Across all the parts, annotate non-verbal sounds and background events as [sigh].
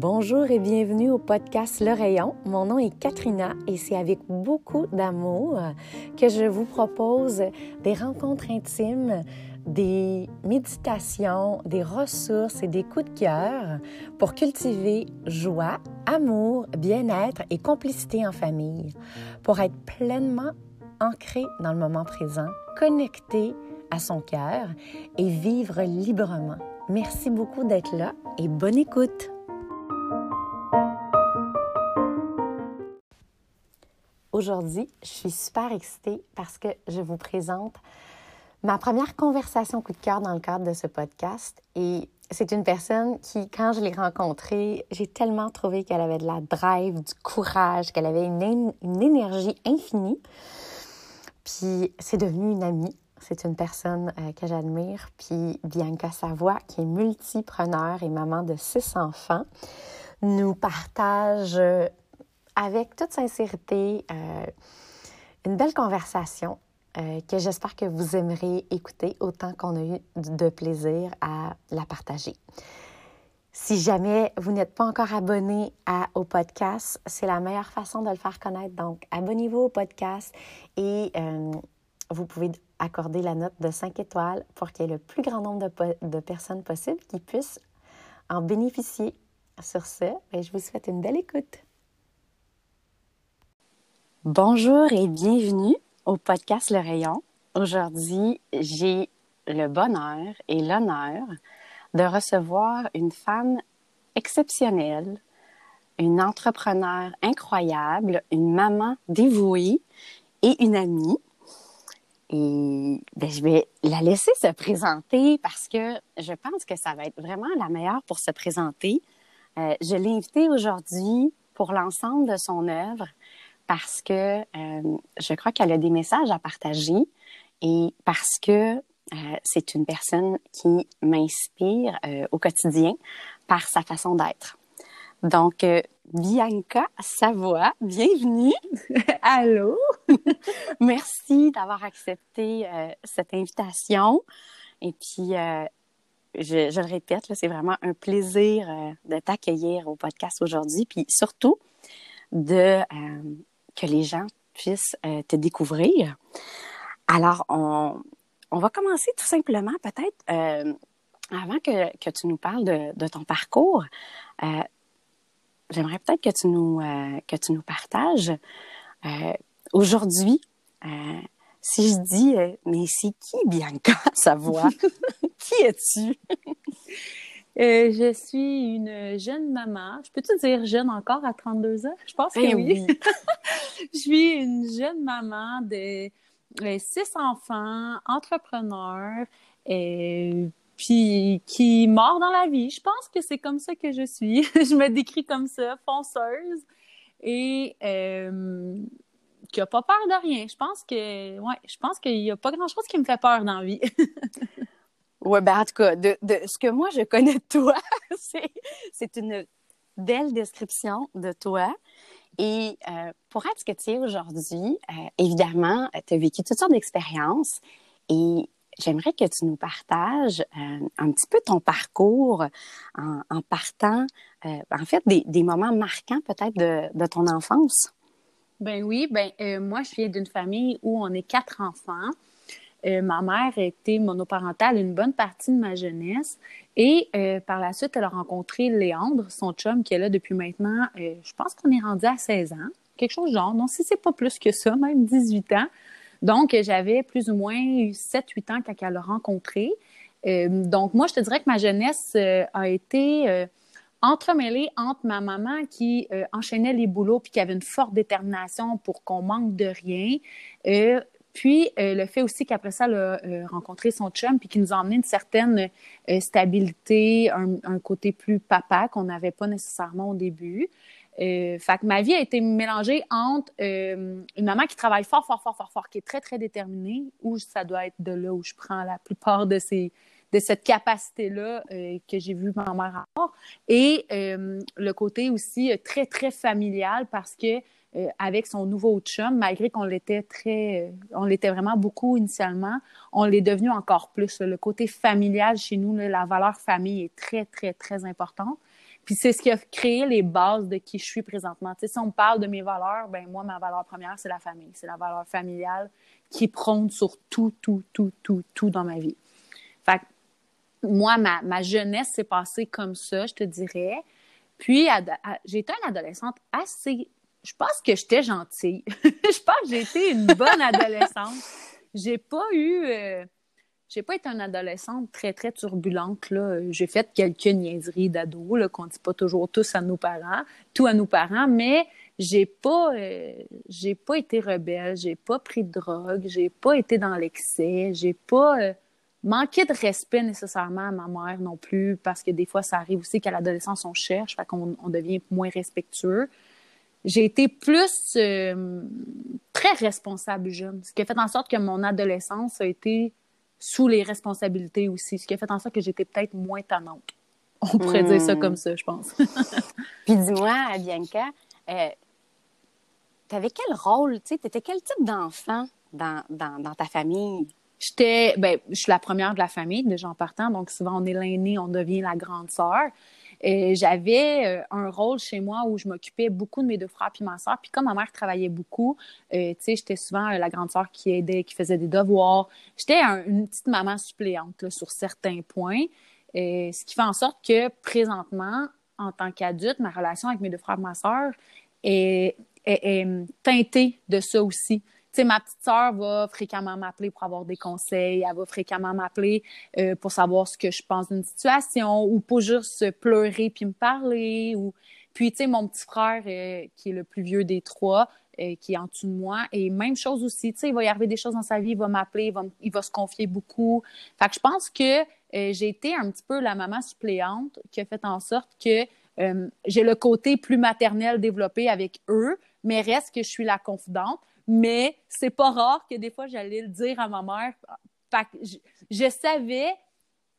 Bonjour et bienvenue au podcast Le Rayon. Mon nom est Katrina et c'est avec beaucoup d'amour que je vous propose des rencontres intimes, des méditations, des ressources et des coups de cœur pour cultiver joie, amour, bien-être et complicité en famille, pour être pleinement ancré dans le moment présent, connecté à son cœur et vivre librement. Merci beaucoup d'être là et bonne écoute. Aujourd'hui, je suis super excitée parce que je vous présente ma première conversation coup de cœur dans le cadre de ce podcast. Et c'est une personne qui, quand je l'ai rencontrée, j'ai tellement trouvé qu'elle avait de la drive, du courage, qu'elle avait une, énergie infinie. Puis c'est devenu une amie. C'est une personne euh, que j'admire. Puis Bianca Savoie, qui est multipreneur et maman de six enfants, nous partage euh, avec toute sincérité euh, une belle conversation euh, que j'espère que vous aimerez écouter autant qu'on a eu de plaisir à la partager. Si jamais vous n'êtes pas encore abonné au podcast, c'est la meilleure façon de le faire connaître. Donc, abonnez-vous au podcast et euh, vous pouvez accorder la note de 5 étoiles pour qu'il y ait le plus grand nombre de, personnes possible qui puissent en bénéficier. Sur ce, ben, je vous souhaite une belle écoute. Bonjour et bienvenue au podcast Le Rayon. Aujourd'hui, j'ai le bonheur et l'honneur de recevoir une femme exceptionnelle, une entrepreneur incroyable, une maman dévouée et une amie. Et ben, je vais la laisser se présenter parce que je pense que ça va être vraiment la meilleure pour se présenter. Euh, je l'ai invitée aujourd'hui pour l'ensemble de son œuvre parce que euh, je crois qu'elle a des messages à partager et parce que euh, c'est une personne qui m'inspire euh, au quotidien par sa façon d'être. Donc, Bianca Savoie, bienvenue. [laughs] Allô? [laughs] Merci d'avoir accepté cette invitation. Et puis, je, je, le répète, c'est vraiment un plaisir de t'accueillir au podcast aujourd'hui. Puis surtout, de que les gens puissent euh, te découvrir. Alors, on, on, va commencer tout simplement, peut-être, euh, avant que, que, tu nous parles de, de ton parcours, euh, j'aimerais peut-être que tu nous, que tu nous partages aujourd'hui. si je dis, mais c'est qui Bianca [laughs] Savoie? [laughs] qui es-tu? Euh, je suis une jeune maman. Je peux te dire jeune encore à 32 ans? Je pense que Eh oui. [laughs] je suis une jeune maman de euh, six enfants, entrepreneur, et puis qui mord dans la vie. Je pense que c'est comme ça que je suis. [laughs] je me décris comme ça, fonceuse et euh, qui a pas peur de rien. Je pense que, ouais, je pense qu'il y a pas grand-chose qui me fait peur dans la vie. [laughs] Oui, ben en tout cas, de, de, ce que moi je connais de toi, [laughs] c'est une belle description de toi. Et euh, pour être ce que tu es aujourd'hui, euh, évidemment, tu as vécu toutes sortes d'expériences et j'aimerais que tu nous partages euh, un petit peu ton parcours en, en partant, en fait, des, des moments marquants peut-être de, de, ton enfance. Ben oui, ben moi, je viens d'une famille où on est quatre enfants. Euh, ma mère a été monoparentale une bonne partie de ma jeunesse. Et euh, par la suite, elle a rencontré Léandre, son chum, qui est là depuis maintenant, euh, je pense qu'on est rendu à 16 ans, quelque chose genre. Non, si c'est pas plus que ça, même 18 ans. Donc, j'avais plus ou moins 7-8 ans quand elle l'a rencontré. donc, moi, je te dirais que ma jeunesse a été entremêlée entre ma maman qui enchaînait les boulots puis qui avait une forte détermination pour qu'on manque de rien, puis euh, le fait aussi qu'après ça, elle a euh, rencontré son chum, puis qui nous a emmené une certaine euh, stabilité, un, un, côté plus papa qu'on n'avait pas nécessairement au début. Euh, fait que ma vie a été mélangée entre une maman qui travaille fort, fort, fort, fort, fort, qui est très, très déterminée, ou ça doit être de là où je prends la plupart de ces de cette capacité-là que j'ai vu ma mère avoir, et le côté aussi très, très familial parce que euh, avec son nouveau chum, malgré qu'on l'était très, euh, on l'était vraiment beaucoup initialement, on l'est devenu encore plus. Le côté familial chez nous, là, la valeur famille est très, très, très importante. puis c'est ce qui a créé les bases de qui je suis présentement. Tu sais, si on parle de mes valeurs, ben moi, ma valeur première, c'est la famille. C'est la valeur familiale qui prône sur tout, tout, tout, tout, tout dans ma vie. Fait que moi, ma, ma jeunesse s'est passée comme ça, je te dirais. Puis, j'ai été une adolescente assez. Je pense que j'étais gentille. [laughs] je pense que j'ai été une bonne adolescente. J'ai pas eu. Euh, j'ai pas été une adolescente très, très turbulente. J'ai fait quelques niaiseries d'ado, qu'on dit pas toujours tous à nos parents, tout à nos parents, mais j'ai pas, euh, j'ai pas été rebelle, j'ai pas pris de drogue, j'ai pas été dans l'excès, j'ai pas euh, manqué de respect nécessairement à ma mère non plus, parce que des fois, ça arrive aussi qu'à l'adolescence, on cherche, fait qu'on on devient moins respectueux. J'ai été plus euh, très responsable jeune, ce qui a fait en sorte que mon adolescence a été sous les responsabilités aussi, ce qui a fait en sorte que j'étais peut-être moins tannante. On pourrait dire ça hmm. comme ça, je pense. [laughs] Puis dis-moi, Bianca, euh, tu avais quel rôle, tu sais, tu étais quel type d'enfant dans, dans, ta famille? J'étais, ben, je suis la première de la famille, déjà en partant, donc souvent on est l'aîné, on devient la grande sœur. J'avais euh, un rôle chez moi où je m'occupais beaucoup de mes deux frères puis ma soeur. Puis comme ma mère travaillait beaucoup, euh, tu sais, j'étais souvent euh, la grande sœur qui aidait, qui faisait des devoirs. J'étais une petite maman suppléante sur certains points. ce qui fait en sorte que présentement, en tant qu'adulte, ma relation avec mes deux frères et ma soeur est teintée de ça aussi sais, ma petite sœur va fréquemment m'appeler pour avoir des conseils, elle va fréquemment m'appeler euh, pour savoir ce que je pense d'une situation ou pour juste pleurer puis me parler ou puis tu sais mon petit frère euh, qui est le plus vieux des trois euh, qui est en dessous de moi. Et même chose aussi, tu sais il va y arriver des choses dans sa vie, il va m'appeler, il va, il va se confier beaucoup. Fait que je pense que j'ai été un petit peu la maman suppléante qui a fait en sorte que j'ai le côté plus maternel développé avec eux, mais reste que je suis la confidente mais c'est pas rare que des fois j'allais le dire à ma mère. je, savais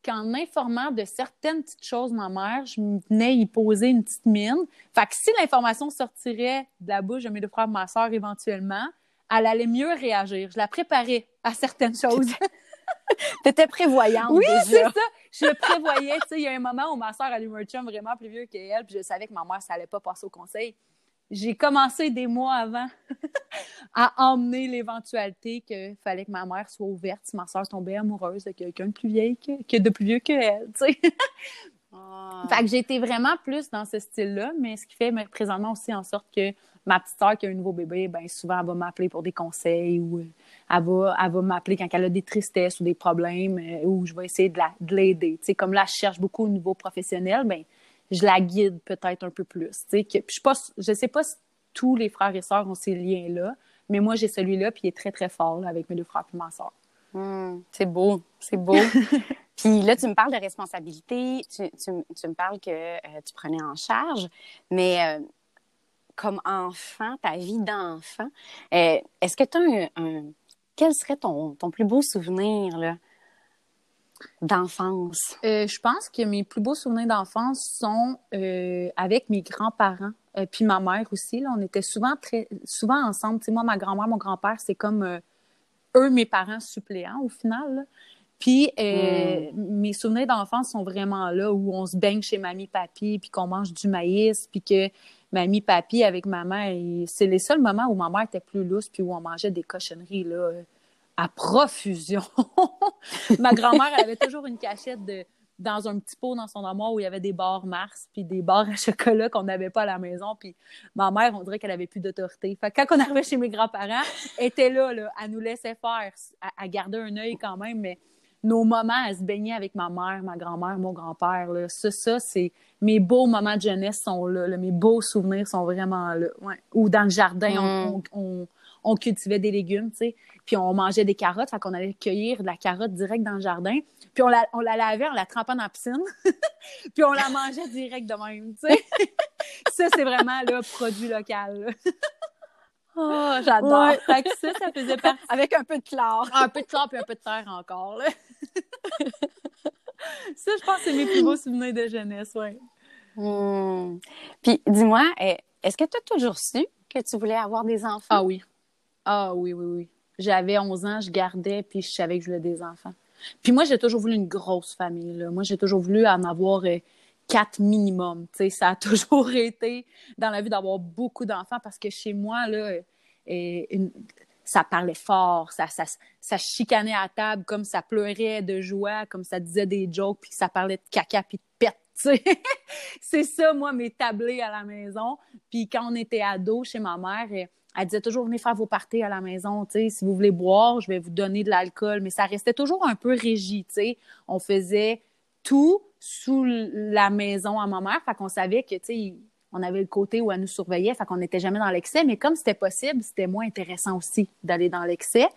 qu'en informant de certaines petites choses ma mère, je venais y poser une petite mine. Fait que si l'information sortirait de la bouche de mes deux frères et ma soeur éventuellement, elle allait mieux réagir. Je la préparais à certaines choses. [laughs] T'étais prévoyante. Oui, c'est ça. Je le prévoyais. Il y a un moment où ma soeur a eu un chum vraiment plus vieux qu'elle, puis je savais que ma mère, ça allait pas passer au conseil j'ai commencé des mois avant [laughs] à emmener l'éventualité qu'il fallait que ma mère soit ouverte si ma soeur tombait amoureuse de quelqu'un de plus vieille que, de plus vieux qu'elle, tu sais. [laughs] Ah. Fait que été vraiment plus dans ce style-là, mais ce qui fait présentement aussi en sorte que ma petite soeur qui a un nouveau bébé, ben souvent elle va m'appeler pour des conseils ou euh, elle va, elle va m'appeler quand elle a des tristesses ou des problèmes euh, ou je vais essayer de l'aider. Tu sais, comme là, je cherche beaucoup au niveau professionnel, ben je la guide peut-être un peu plus. Que, je ne sais pas si tous les frères et sœurs ont ces liens-là, mais moi, j'ai celui-là, puis il est très, très fort avec mes deux frères et ma sœur. Hmm, c'est beau, c'est beau. [laughs] puis là, tu me parles de responsabilité, tu, me parles que euh, tu prenais en charge, mais euh, comme enfant, ta vie d'enfant, euh, est-ce que tu as un, Quel serait ton, ton plus beau souvenir, là? D'enfance? Euh, je pense que mes plus beaux souvenirs d'enfance sont euh, avec mes grands-parents, euh, puis ma mère aussi. Là, on était souvent très souvent ensemble. moi, ma grand-mère, mon grand-père, c'est comme eux, mes parents suppléants au final. Puis hmm. mes souvenirs d'enfance sont vraiment là où on se baigne chez mamie, papy, puis qu'on mange du maïs, puis que mamie, papy avec maman, c'est les seuls moments où ma mère était plus lousse, puis où on mangeait des cochonneries là à profusion. [laughs] Ma grand-mère avait toujours une cachette de dans un petit pot dans son armoire où il y avait des barres Mars puis des barres à chocolat qu'on n'avait pas à la maison. Puis ma mère, on dirait qu'elle avait plus d'autorité. Fait que quand on arrivait chez mes grands-parents, elle était là, là, elle nous laissait faire, à, garder un œil quand même, mais nos moments à se baigner avec ma mère, ma grand-mère, mon grand-père, ça, ça c'est mes beaux moments de jeunesse sont là, mes beaux souvenirs sont vraiment là. Ou dans le jardin, on, on cultivait des légumes, tu sais, puis on mangeait des carottes, fait qu'on allait cueillir de la carotte direct dans le jardin, puis on la, on la lavait, on la trempait dans la piscine, [laughs] puis on la mangeait direct de même, tu sais. [laughs] ça, c'est vraiment le produit local. [laughs] Oh, j'adore. fait que ça, ça faisait partie. Avec un peu de chlore. un peu de chlore puis un peu de terre encore, là. ça, je pense que c'est mes plus beaux souvenirs de jeunesse, oui. Hmm. Puis, dis-moi, eh, est-ce que tu as toujours su que tu voulais avoir des enfants? Ah oui. Ah oui, oui, oui. J'avais 11 ans, je gardais, puis je savais que je des enfants. Puis moi, j'ai toujours voulu une grosse famille. Moi, j'ai toujours voulu en avoir 4, quatre minimum. Ça a [laughs] toujours été dans la vie d'avoir beaucoup d'enfants parce que chez moi, là, ça parlait fort, ça, chicanait à table comme ça pleurait de joie, comme ça disait des jokes, puis ça parlait de caca puis de pète. [laughs] c'est ça, moi, mes tablés à la maison. Puis quand on était ado chez ma mère, elle disait toujours venez faire vos parties à la maison, tu si vous voulez boire, je vais vous donner de l'alcool, mais ça restait toujours un peu régi, tu sais. On faisait tout sous la maison à ma mère, fait qu'on savait que, tu on avait le côté où elle nous surveillait, fait qu'on n'était jamais dans l'excès, mais comme c'était possible, c'était moins intéressant aussi d'aller dans l'excès.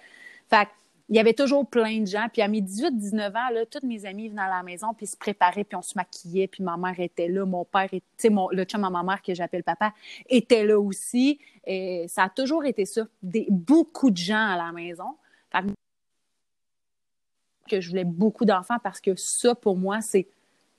Fait il y avait toujours plein de gens. Puis à mes 18-19 ans, là, toutes mes amies venaient à la maison, puis se préparaient, puis on se maquillait, puis ma mère était là, mon père, tu sais, le chum à ma mère que j'appelle papa, était là aussi. Et ça a toujours été ça. Des, beaucoup de gens à la maison. Fait que je voulais beaucoup d'enfants parce que ça, pour moi, c'est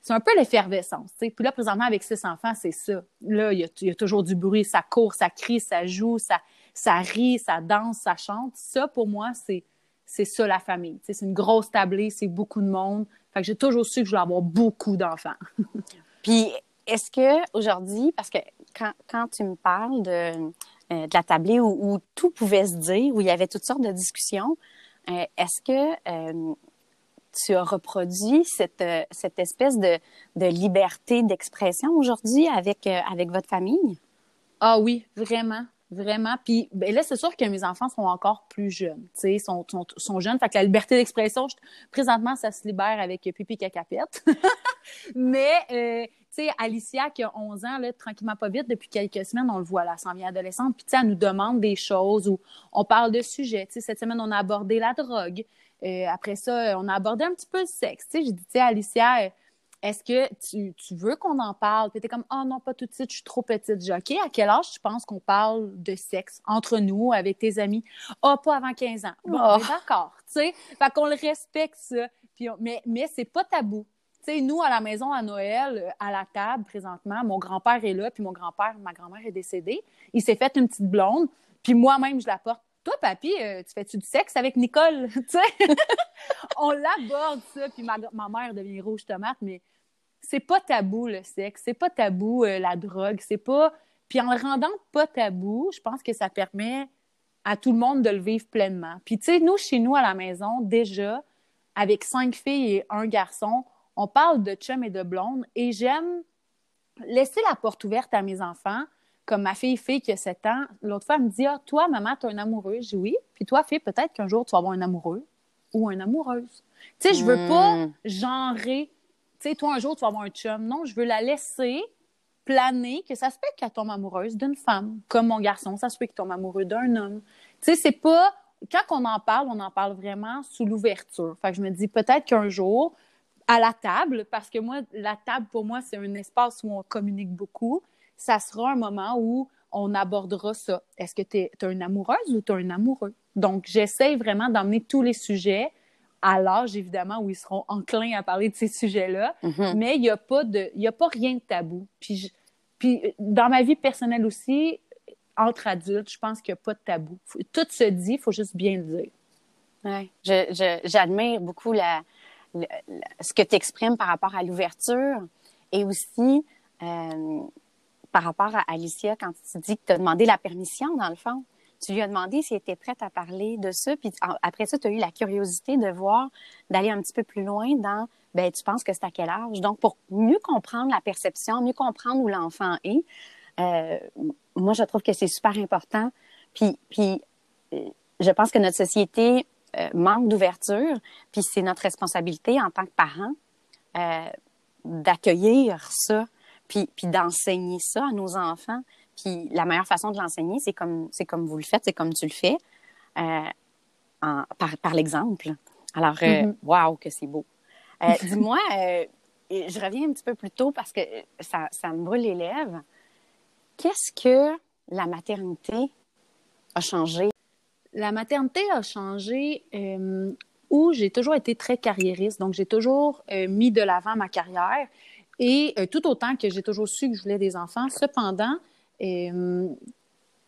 c'est un peu l'effervescence. Puis là, présentement, avec six enfants, c'est ça. Là, il y, a, toujours du bruit. Ça court, ça crie, ça joue, ça, ça rit, ça danse, ça chante. Ça, pour moi, c'est c'est ça la famille. C'est une grosse tablée, c'est beaucoup de monde. Fait que j'ai toujours su que je voulais avoir beaucoup d'enfants. [laughs] Puis, est-ce que aujourd'hui, parce que quand, quand, tu me parles de, euh, de la tablée où, tout pouvait se dire, où il y avait toutes sortes de discussions, euh, est-ce que euh, tu as reproduit cette, cette espèce de, de liberté d'expression aujourd'hui avec, avec votre famille? Ah oui, vraiment. Vraiment. Puis ben là, c'est sûr que mes enfants sont encore plus jeunes. Tu sais, sont, sont, sont, jeunes. Fait que la liberté d'expression, présentement, ça se libère avec Pipi Cacapette. [laughs] Mais, euh, tu sais, Alicia, qui a 11 ans, là, tranquillement pas vite, depuis quelques semaines, on le voit, là, s'en vient adolescente. Puis, tu sais, elle nous demande des choses où on parle de sujets. Tu sais, cette semaine, on a abordé la drogue. Euh, après ça, on a abordé un petit peu le sexe. Tu sais, j'ai dit, tu sais, Alicia, est-ce que tu, tu veux qu'on en parle? Puis t'es comme, oh non, pas tout de suite, je suis trop petite. J'ai OK, à quel âge tu penses qu'on parle de sexe entre nous, avec tes amis? Ah, oh, pas avant 15 ans. Bon, oh. d'accord, tu sais. Fait qu'on le respecte, ça. Puis mais, mais c'est pas tabou. Tu sais, nous, à la maison, à Noël, à la table, présentement, mon grand-père est là, puis mon grand-père, ma grand-mère est décédée. Il s'est fait une petite blonde, puis moi-même, je la porte. Toi, papy, euh, tu fais-tu du sexe avec Nicole? [laughs] tu sais? [laughs] On l'aborde, ça, puis ma, ma mère devient rouge tomate, mais c'est pas tabou le sexe, c'est pas tabou euh, la drogue, c'est pas. Puis en le rendant pas tabou, je pense que ça permet à tout le monde de le vivre pleinement. Puis tu sais, nous, chez nous à la maison, déjà, avec cinq filles et un garçon, on parle de chum et de blonde et j'aime laisser la porte ouverte à mes enfants. Comme ma fille fille qui a 7 ans, l'autre fois, elle me dit Ah, toi, maman, tu as un amoureux. Je dis oui. Puis toi, fille, peut-être qu'un jour, tu vas avoir un amoureux ou une amoureuse. Tu sais, je veux pas hmm. genrer tu sais, toi, un jour, tu vas avoir un chum. Non, je veux la laisser planer, que ça se peut qu'elle tombe amoureuse d'une femme, comme mon garçon, ça se peut qu'il tombe amoureux d'un homme. Tu sais, c'est pas... Quand on en parle, on en parle vraiment sous l'ouverture. Fait je me dis peut-être qu'un jour, à la table, parce que moi, la table, pour moi, c'est un espace où on communique beaucoup, ça sera un moment où on abordera ça. Est-ce que tu es, une amoureuse ou tu es un amoureux? Donc, j'essaie vraiment d'emmener tous les sujets à l'âge, évidemment, où ils seront enclins à parler de ces sujets-là. Mm-hmm. Mais il n'y a, pas de, a pas rien de tabou. Puis, puis dans ma vie personnelle aussi, entre adultes, je pense qu'il n'y a pas de tabou. Tout se dit, il faut juste bien le dire. Oui. J'admire beaucoup la, ce que tu exprimes par rapport à l'ouverture et aussi euh, par rapport à Alicia quand tu dis que tu as demandé la permission, dans le fond tu lui as demandé s'il était prête à parler de ça. Puis après ça, tu as eu la curiosité de voir, d'aller un petit peu plus loin dans, ben tu penses que c'est à quel âge? Donc, pour mieux comprendre la perception, mieux comprendre où l'enfant est, euh, moi, je trouve que c'est super important. Puis, puis euh, je pense que notre société euh, manque d'ouverture, puis c'est notre responsabilité en tant que parents d'accueillir ça, puis, puis d'enseigner ça à nos enfants. Puis la meilleure façon de l'enseigner, c'est comme, c'est comme vous le faites, c'est comme tu le fais, euh, par, par l'exemple. Alors, euh, mm-hmm. que c'est beau. Euh, [laughs] dis-moi, je reviens un petit peu plus tôt parce que ça, ça me brûle les lèvres. Qu'est-ce que la maternité a changé? La maternité a changé où j'ai toujours été très carriériste. Donc, j'ai toujours mis de l'avant ma carrière et tout autant que j'ai toujours su que je voulais des enfants. Cependant, euh,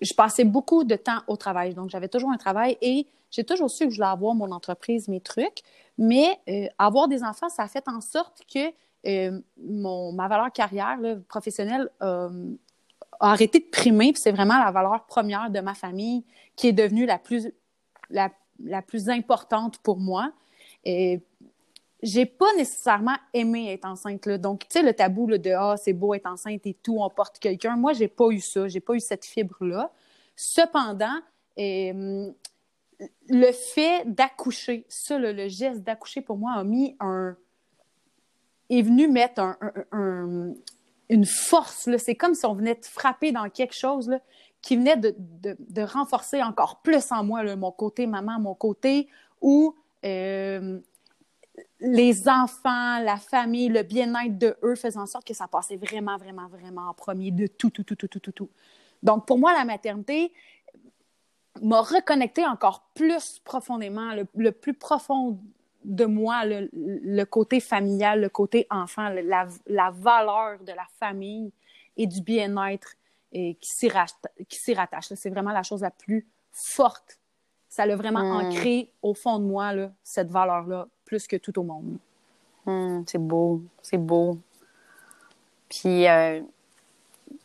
je passais beaucoup de temps au travail. Donc, j'avais toujours un travail et j'ai toujours su que je voulais avoir mon entreprise, mes trucs. Mais euh, avoir des enfants, ça a fait en sorte que euh, ma valeur carrière professionnelle a arrêté de primer, c'est vraiment la valeur première de ma famille qui est devenue la plus, importante pour moi. J'ai pas nécessairement aimé être enceinte. Là. Donc, tu sais, le tabou de Ah, c'est beau être enceinte et tout, on porte quelqu'un. Moi, j'ai pas eu ça. J'ai pas eu cette fibre-là. Cependant, le fait d'accoucher, ça, le geste d'accoucher pour moi a mis un. est venu mettre un, une force. C'est comme si on venait de frapper dans quelque chose là, qui venait de, de, renforcer encore plus en moi mon côté maman, mon côté où. Les enfants, la famille, le bien-être de eux faisaient en sorte que ça passait vraiment, vraiment, vraiment en premier de tout, tout, tout, tout, tout, tout, tout. Donc, pour moi, la maternité m'a reconnecté encore plus profondément, le, plus profond de moi, le, côté familial, le côté enfant, la, la, valeur de la famille et du bien-être qui s'y rattache. C'est vraiment la chose la plus forte. Ça l'a vraiment hmm. ancré au fond de moi, là, cette valeur-là plus que tout au monde. Hmm, c'est beau, c'est beau. Puis, euh,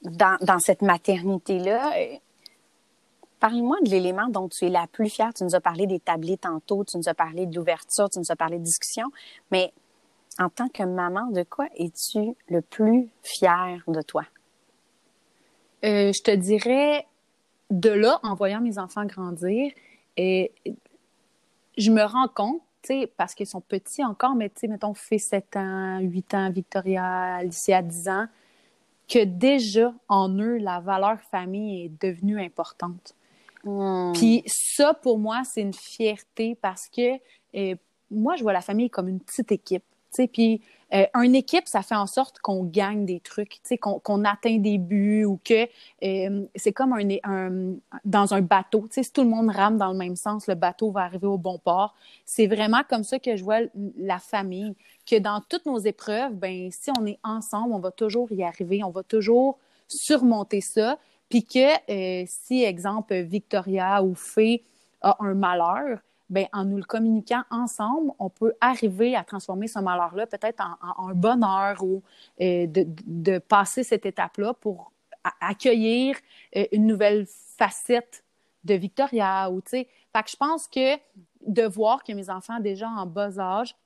dans, cette maternité-là, euh, parle-moi de l'élément dont tu es la plus fière. Tu nous as parlé des tablés tantôt, tu nous as parlé de l'ouverture, tu nous as parlé de discussion, mais en tant que maman, de quoi es-tu le plus fière de toi? Euh, je te dirais, de là, en voyant mes enfants grandir, et je me rends compte parce qu'ils sont petits encore, mais tu sais, mettons, fait 7 ans, 8 ans, Victoria, Alicia, 10 ans, que déjà, en eux, la valeur famille est devenue importante. Hmm. Puis ça, pour moi, c'est une fierté parce que euh, moi, je vois la famille comme une petite équipe. Puis euh, une équipe, ça fait en sorte qu'on gagne des trucs, qu'on atteint des buts ou que euh, c'est comme un, dans un bateau. Si tout le monde rame dans le même sens, le bateau va arriver au bon port. C'est vraiment comme ça que je vois la famille, que dans toutes nos épreuves, ben si on est ensemble, on va toujours y arriver, on va toujours surmonter ça. Puis que euh, si, exemple, Victoria ou Fée a un malheur, ben, en nous le communiquant ensemble, on peut arriver à transformer ce malheur-là peut-être en, un bonheur ou euh, de, passer cette étape-là pour accueillir euh, une nouvelle facette de Victoria. Ou, fait que je pense que de voir que mes enfants, déjà en bas âge,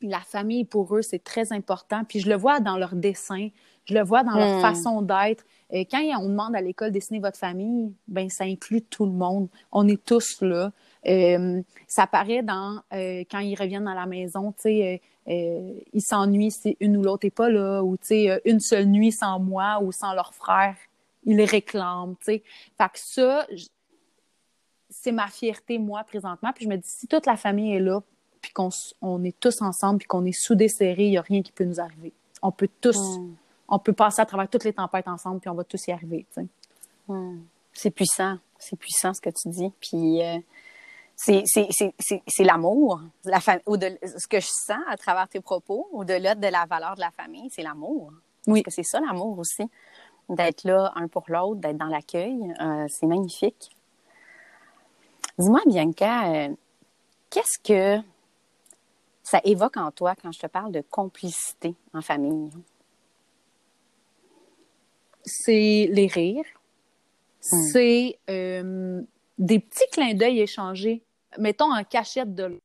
la famille pour eux, c'est très important. Puis je le vois dans leurs dessins, je le vois dans leur hmm. façon d'être. Quand on demande à l'école de dessiner votre famille, ben ça inclut tout le monde. On est tous là. Euh, ça paraît dans euh, quand ils reviennent à la maison, tu sais, euh, ils s'ennuient si une ou l'autre n'est pas là, ou tu sais, une seule nuit sans moi ou sans leur frère, ils les réclament, tu sais. Fait que ça, c'est ma fierté, moi, présentement. Puis je me dis, si toute la famille est là, puis qu'on on est tous ensemble, puis qu'on est soudés serrés, il n'y a rien qui peut nous arriver. On peut tous, hmm. on peut passer à travers toutes les tempêtes ensemble, puis on va tous y arriver, tu sais. Hmm. C'est puissant, c'est puissant ce que tu dis. Puis c'est l'amour. La ce que je sens à travers tes propos, au-delà de la valeur de la famille, c'est l'amour. Oui. Parce que c'est ça l'amour aussi. D'être là un pour l'autre, d'être dans l'accueil, euh, c'est magnifique. Dis-moi, Bianca, euh, qu'est-ce que ça évoque en toi quand je te parle de complicité en famille? C'est les rires. Hmm. C'est euh, des petits clins d'œil échangés, mettons en cachette de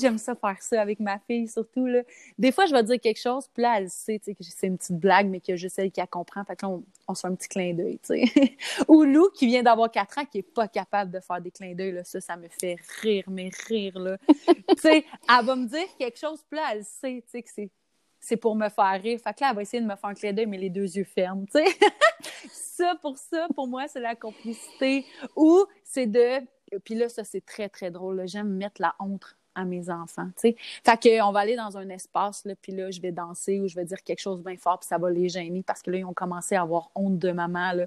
J'aime ça faire ça avec ma fille, surtout. Là. Des fois, je vais dire quelque chose, puis là, elle sait que c'est une petite blague, mais que je sais qu'elle comprend. Fait que là, on, se fait un petit clin d'œil. [laughs] Ou Lou, qui vient d'avoir 4 ans, qui n'est pas capable de faire des clins d'œil. Ça, ça me fait rire, mais rire. Là. [laughs] elle va me dire quelque chose, puis là, elle sait que c'est c'est pour me faire rire. Fait que là, elle va essayer de me faire un clin d'œil, mais les deux yeux fermes, tu sais. [laughs] ça, pour ça, pour moi, c'est la complicité. Ou c'est de... Puis là, ça, c'est très, très drôle. J'aime mettre la honte à mes enfants, tu sais. Fait qu'on va aller dans un espace, puis là, je vais danser ou je vais dire quelque chose de bien fort, puis ça va les gêner parce que là, ils ont commencé à avoir honte de maman, là.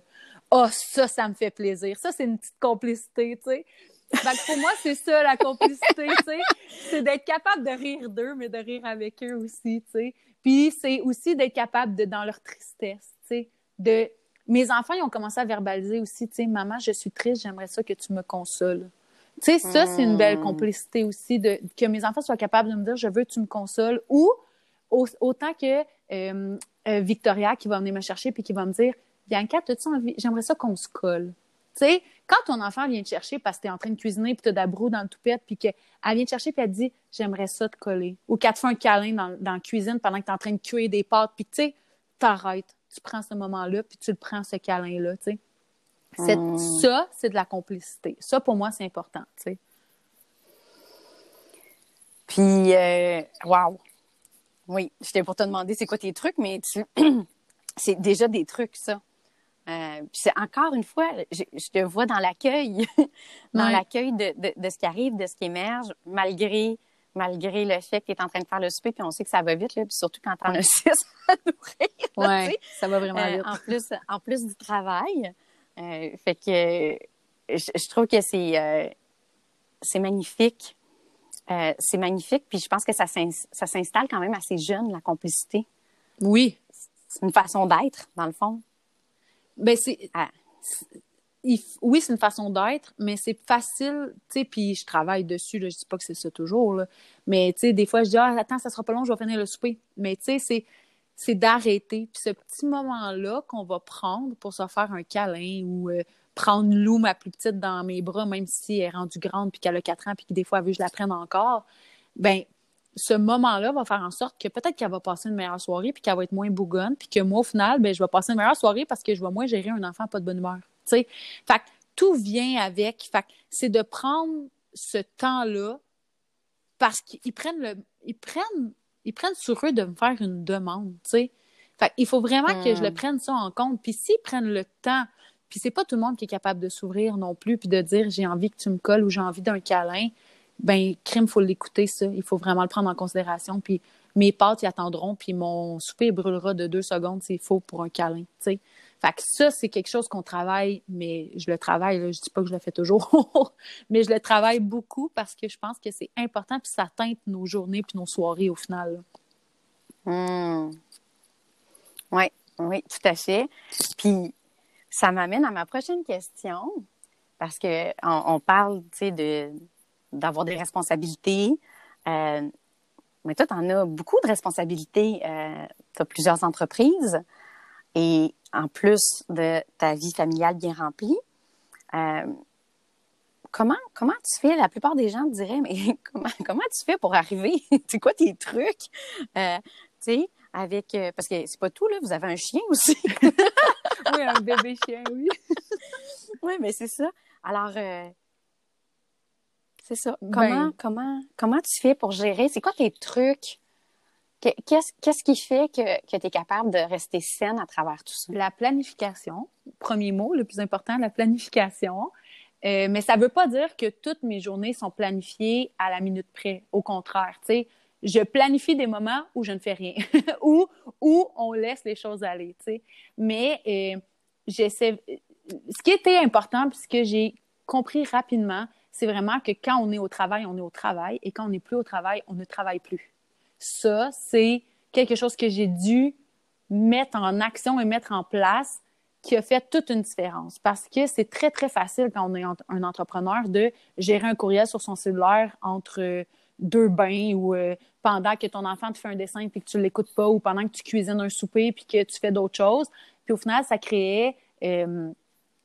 Oh, ça, ça me fait plaisir. Ça, c'est une petite complicité, tu sais. Fait pour moi, c'est ça, la complicité, tu sais. C'est d'être capable de rire d'eux, mais de rire avec eux aussi, tu sais. Puis c'est aussi d'être capable de, dans leur tristesse, tu sais, de... Mes enfants, ils ont commencé à verbaliser aussi, tu sais, maman, je suis triste, j'aimerais ça que tu me consoles. Tu sais, ça, c'est une belle hmm. complicité aussi, de, que mes enfants soient capables de me dire, je veux que tu me consoles, ou autant que euh, euh, Victoria qui va venir me chercher puis qui va me dire Bianca, as-tu envie? J'aimerais ça qu'on se colle. Tu sais, quand ton enfant vient te chercher parce que tu es en train de cuisiner puis tu as de la broue dans le toupette puis qu'elle vient te chercher puis elle te dit J'aimerais ça te coller. Ou qu'elle te fait un câlin dans, dans la cuisine pendant que tu es en train de cuire des pâtes puis tu sais, t'arrêtes. Tu prends ce moment-là puis tu le prends, ce câlin-là, tu sais. Hmm. Ça, c'est de la complicité. Ça, pour moi, c'est important, tu sais. Puis, euh, wow! Oui, j'étais pour te demander c'est quoi tes trucs, mais [clears throat] c'est déjà des trucs, ça. Euh, c'est encore une fois, je, te vois dans l'accueil, [laughs] dans l'accueil de, de, ce qui arrive, de ce qui émerge, malgré malgré le fait que tu es en train de faire le souper, puis on sait que ça va vite, là, puis surtout quand tu en as six à nourrir. Oui, ça va vraiment euh, vite. en, plus, en plus du travail. Euh, fait que je, trouve que c'est euh, c'est magnifique. c'est magnifique, puis je pense que ça s'installe quand même assez jeune, la complicité. Oui. C'est une façon d'être, dans le fond. Ben, c'est. Ah. Oui, c'est une façon d'être, mais c'est facile, tu sais, puis je travaille dessus, là, je dis pas que c'est ça toujours, là, mais tu sais, des fois, je dis, ah, attends, ça sera pas long, je vais finir le souper. Mais tu sais, c'est, c'est d'arrêter. Puis ce petit moment-là qu'on va prendre pour se faire un câlin ou euh, prendre Lou, ma plus petite, dans mes bras, même si elle est rendue grande puis qu'elle a 4 ans puis que des fois, elle veut que je la prenne encore, ben ce moment-là va faire en sorte que peut-être qu'elle va passer une meilleure soirée puis qu'elle va être moins bougonne puis que moi, au final, ben, je vais passer une meilleure soirée parce que je vais moins gérer un enfant pas de bonne humeur. Fait que tout vient avec. Fait c'est de prendre ce temps-là parce qu'ils prennent le. Ils prennent, ils prennent sur eux de me faire une demande, tu Fait il faut vraiment que je le hmm. prenne ça en compte. Puis s'ils prennent le temps, puis c'est pas tout le monde qui est capable de s'ouvrir non plus, puis de dire j'ai envie que tu me colles ou j'ai envie d'un câlin ben crime, faut l'écouter, ça. Il faut vraiment le prendre en considération. Puis mes pâtes y attendront, puis mon souper brûlera de deux secondes s'il faut pour un câlin, tu sais. Fait que ça, c'est quelque chose qu'on travaille, mais je le travaille, là, je dis pas que je le fais toujours, [laughs] mais je le travaille beaucoup parce que je pense que c'est important, puis ça teinte nos journées puis nos soirées au final. Hmm. Oui, oui, tout à fait. Puis ça m'amène à ma prochaine question, parce que on parle, tu sais, de d'avoir des responsabilités. Euh, mais toi, tu en as beaucoup de responsabilités. Euh, tu as plusieurs entreprises et en plus de ta vie familiale bien remplie, euh, comment, comment tu fais? La plupart des gens te diraient, mais [laughs] comment, comment tu fais pour arriver? [laughs] c'est quoi tes trucs? tu sais, avec. parce que c'est pas tout, là, vous avez un chien aussi. [laughs] oui, un bébé chien, oui. oui, mais c'est ça. Alors, c'est ça. Comment, ben. comment, comment tu fais pour gérer? C'est quoi tes trucs? Qu'est-ce qui fait que, que tu es capable de rester saine à travers tout ça? La planification. Premier mot, le plus important, la planification. Euh, mais ça ne veut pas dire que toutes mes journées sont planifiées à la minute près. Au contraire, tu sais, je planifie des moments où je ne fais rien, [laughs] où, où on laisse les choses aller, tu sais. Mais euh, j'essaie. Ce qui était important, puisque j'ai compris rapidement, c'est vraiment que quand on est au travail, on est au travail, et quand on n'est plus au travail, on ne travaille plus. Ça, c'est quelque chose que j'ai dû mettre en action et mettre en place qui a fait toute une différence. Parce que c'est très, très facile quand on est un entrepreneur de gérer un courriel sur son cellulaire entre deux bains ou euh, pendant que ton enfant te fait un dessin puis que tu l'écoutes pas ou pendant que tu cuisines un souper puis que tu fais d'autres choses. Puis au final, ça créait euh,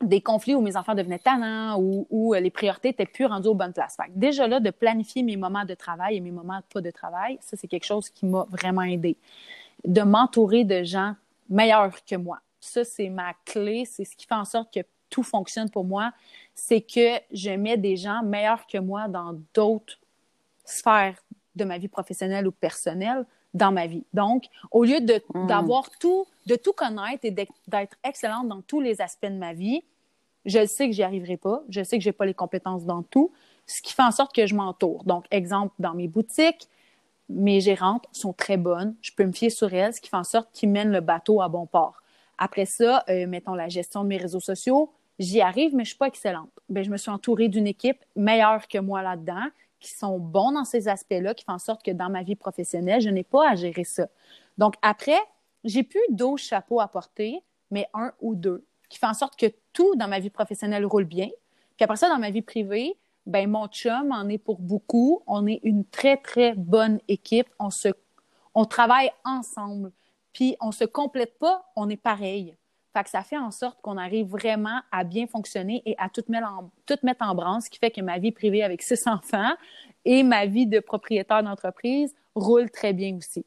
des conflits où mes enfants devenaient tannants ou où euh, les priorités étaient plus rendues aux bonnes places. déjà là, de planifier mes moments de travail et mes moments pas de travail, ça, c'est quelque chose qui m'a vraiment aidé. De m'entourer de gens meilleurs que moi. Ça, c'est ma clé. C'est ce qui fait en sorte que tout fonctionne pour moi. C'est que je mets des gens meilleurs que moi dans d'autres sphères de ma vie professionnelle ou personnelle dans ma vie. Donc, au lieu de, hmm. d'avoir tout, de tout connaître et d'être excellente dans tous les aspects de ma vie, je sais que j'y arriverai pas. Je sais que j'ai pas les compétences dans tout, ce qui fait en sorte que je m'entoure. Donc, exemple, dans mes boutiques, mes gérantes sont très bonnes. Je peux me fier sur elles, ce qui fait en sorte qu'ils mènent le bateau à bon port. Après ça, euh, mettons la gestion de mes réseaux sociaux, j'y arrive, mais je suis pas excellente. Ben, je me suis entourée d'une équipe meilleure que moi là-dedans, qui sont bons dans ces aspects-là, qui font en sorte que dans ma vie professionnelle, je n'ai pas à gérer ça. Donc après, j'ai plus d'autres chapeaux à porter, mais un ou deux, qui font en sorte que tout dans ma vie professionnelle roule bien. Puis après ça, dans ma vie privée, ben mon chum en est pour beaucoup. On est une très, très bonne équipe. On se, on travaille ensemble. Puis on se complète pas, on est pareil. Fait que ça fait en sorte qu'on arrive vraiment à bien fonctionner et à tout mettre en, tout mettre en branle, ce qui fait que ma vie privée avec six [laughs] enfants et ma vie de propriétaire d'entreprise roule très bien aussi.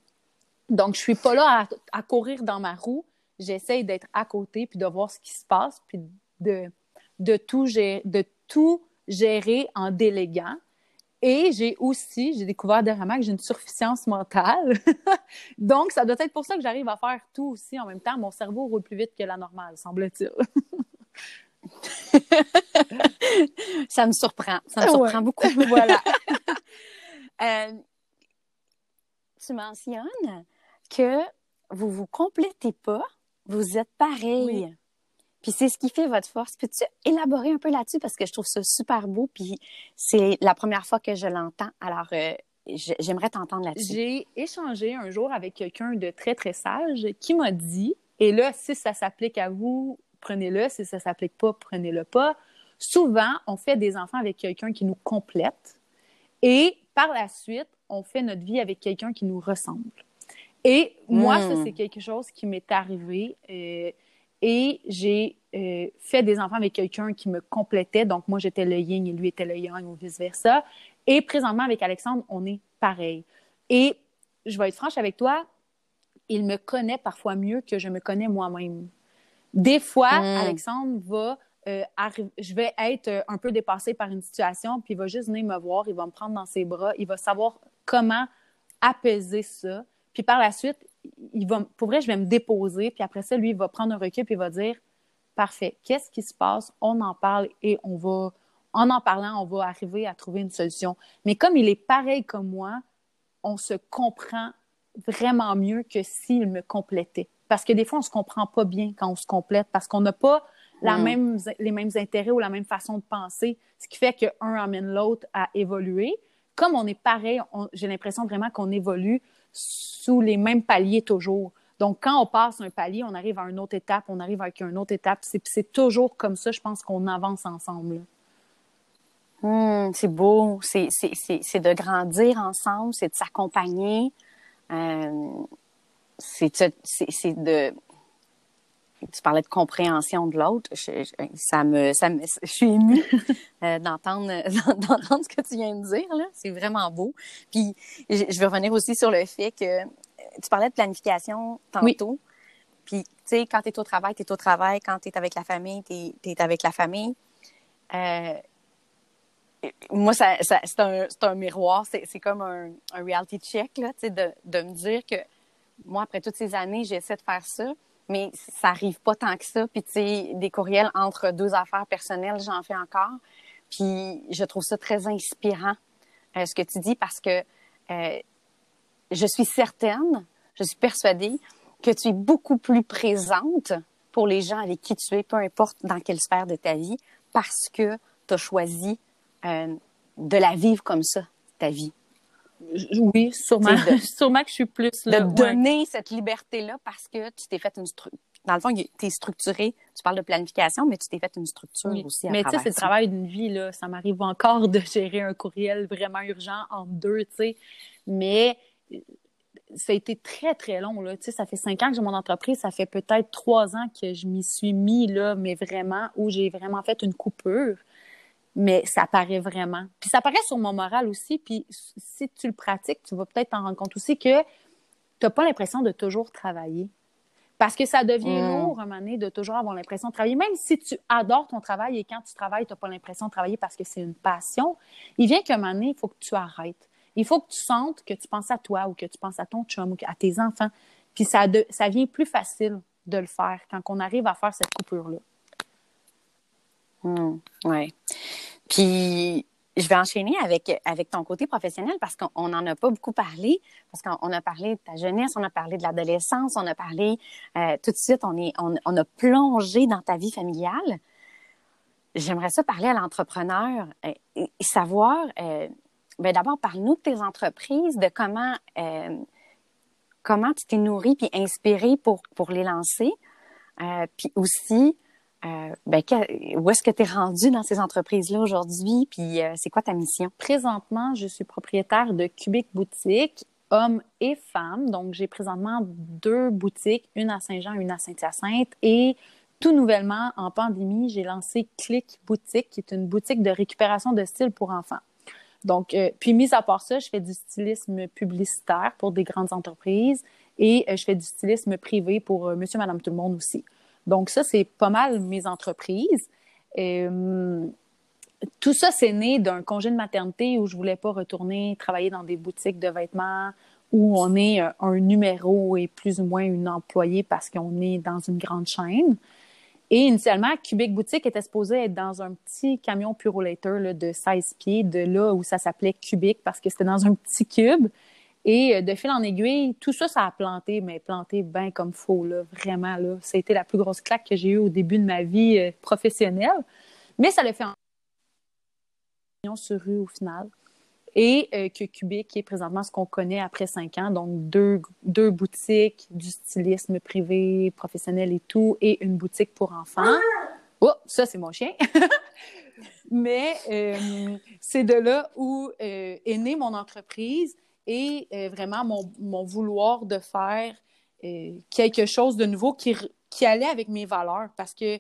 Donc, je suis pas là à, courir dans ma roue. J'essaye d'être à côté puis de voir ce qui se passe puis de, de, tout, gérer, de tout gérer en déléguant. Et j'ai aussi, j'ai découvert dernièrement que j'ai une suffisance mentale. [laughs] Donc, ça doit être pour ça que j'arrive à faire tout aussi en même temps. Mon cerveau roule plus vite que la normale, semble-t-il. [laughs] ça me surprend. Ça me surprend beaucoup. [laughs] voilà. Euh, tu mentionnes que vous vous complétez pas, vous êtes pareil. Puis c'est ce qui fait votre force. Peux-tu élaborer un peu là-dessus? Parce que je trouve ça super beau, puis c'est la première fois que je l'entends. Alors, euh, j'aimerais t'entendre là-dessus. J'ai échangé un jour avec quelqu'un de très, très sage qui m'a dit, et là, si ça s'applique à vous, prenez-le. Si ça s'applique pas, prenez-le pas. Souvent, on fait des enfants avec quelqu'un qui nous complète et par la suite, on fait notre vie avec quelqu'un qui nous ressemble. Et moi, ça, hmm. c'est quelque chose qui m'est arrivé. Et j'ai euh, fait des enfants avec quelqu'un qui me complétait. Donc, moi, j'étais le yin et lui était le yang ou vice-versa. Et présentement, avec Alexandre, on est pareil. Et je vais être franche avec toi, il me connaît parfois mieux que je me connais moi-même. Des fois, hmm. Alexandre va euh, je vais être euh, un peu dépassée par une situation, puis il va juste venir me voir, il va me prendre dans ses bras, il va savoir comment apaiser ça. Puis par la suite, il va, pour vrai, je vais me déposer, puis après ça, lui, il va prendre un recul, puis il va dire Parfait, qu'est-ce qui se passe? On en parle et on va, en en parlant, on va arriver à trouver une solution. Mais comme il est pareil comme moi, on se comprend vraiment mieux que s'il me complétait. Parce que des fois, on ne se comprend pas bien quand on se complète, parce qu'on n'a pas la même, les mêmes intérêts ou la même façon de penser, ce qui fait qu'un amène l'autre à évoluer. Comme on est pareil, j'ai l'impression vraiment qu'on évolue sous les mêmes paliers toujours. Donc, quand on passe un palier, on arrive à une autre étape, on arrive avec une autre étape. C'est toujours comme ça, je pense qu'on avance ensemble. Mm, c'est beau, c'est de grandir ensemble, c'est de s'accompagner, euh, c'est de tu parlais de compréhension de l'autre. Je, ça me, ça me, je suis émue [laughs] euh, d'entendre, d'entendre ce que tu viens de dire. Là. C'est vraiment beau. Puis, je, veux revenir aussi sur le fait que tu parlais de planification tantôt. Puis, tu sais, quand tu es au travail, tu es au travail. Quand tu es avec la famille, tu es, avec la famille. Euh, moi, ça, c'est un, un, miroir. C'est comme un, un, reality check, là, de, de me dire que moi, après toutes ces années, j'essaie de faire ça mais ça arrive pas tant que ça. Puis, tu sais, des courriels entre deux affaires personnelles, j'en fais encore. Puis, je trouve ça très inspirant, euh, ce que tu dis, parce que euh, je suis certaine, je suis persuadée que tu es beaucoup plus présente pour les gens avec qui tu es, peu importe dans quelle sphère de ta vie, parce que tu as choisi euh, de la vivre comme ça, ta vie. Oui, sûrement. [laughs] sûrement que je suis plus là. De donner cette liberté-là parce que tu t'es fait une structure. Dans le fond, tu es structuré. Tu parles de planification, mais tu t'es fait une structure aussi. À mais tu sais, c'est le travail d'une vie, là. Ça m'arrive encore de gérer un courriel vraiment urgent en deux, tu sais. Mais ça a été très, très long, là. Tu sais, ça fait cinq ans que j'ai mon entreprise. Ça fait peut-être trois ans que je m'y suis mis, là, mais vraiment, où j'ai vraiment fait une coupure mais ça paraît vraiment. Puis ça paraît sur mon moral aussi. Puis si tu le pratiques, tu vas peut-être t'en rendre compte aussi que tu n'as pas l'impression de toujours travailler. Parce que ça devient mm. lourd à un moment donné de toujours avoir l'impression de travailler. Même si tu adores ton travail et quand tu travailles, tu n'as pas l'impression de travailler parce que c'est une passion, il vient qu'à un moment donné, il faut que tu arrêtes. Il faut que tu sentes que tu penses à toi ou que tu penses à ton chum ou à tes enfants. Puis ça, ça vient plus facile de le faire quand on arrive à faire cette coupure-là. Hmm, oui. Puis, je vais enchaîner avec, avec ton côté professionnel parce qu'on n'en a pas beaucoup parlé, parce qu'on a parlé de ta jeunesse, on a parlé de l'adolescence, on a parlé euh, tout de suite, on, est, on, on, a plongé dans ta vie familiale. J'aimerais ça parler à l'entrepreneur euh, et, savoir, euh, ben d'abord, parle-nous de tes entreprises, de comment, euh, comment tu t'es nourri puis inspiré pour, pour les lancer. puis aussi, euh, ben, où est-ce que tu es rendu dans ces entreprises-là aujourd'hui? Puis euh, c'est quoi ta mission? Présentement, je suis propriétaire de Cubic Boutique. hommes et femmes. Donc, j'ai présentement deux boutiques, une à Saint-Jean, une à Saint-Hyacinthe. Et tout nouvellement, en pandémie, j'ai lancé Click Boutique, qui est une boutique de récupération de style pour enfants. Donc, euh, puis mis à part ça, je fais du stylisme publicitaire pour des grandes entreprises et je fais du stylisme privé pour monsieur, madame, tout le monde aussi. Donc, ça, c'est pas mal mes entreprises. tout ça, c'est né d'un congé de maternité où je voulais pas retourner travailler dans des boutiques de vêtements où on est un numéro et plus ou moins une employée parce qu'on est dans une grande chaîne. Et initialement, Cubic Boutique était supposé être dans un petit camion Purolator de 16 pieds, de là où ça s'appelait Cubic parce que c'était dans un petit cube. Et euh, de fil en aiguille, tout ça, ça a planté, mais planté bien comme faux, là, vraiment. Là. Ça a été la plus grosse claque que j'ai eue au début de ma vie euh, professionnelle. Mais ça l'a fait en sur rue au final et euh, que Cubic est présentement ce qu'on connaît après cinq ans, donc deux, deux boutiques, du stylisme privé, professionnel et tout, et une boutique pour enfants. Oh, ça, c'est mon chien. [laughs] Mais euh, c'est de là où euh, est née mon entreprise et vraiment mon, mon, vouloir de faire quelque chose de nouveau qui, qui allait avec mes valeurs parce que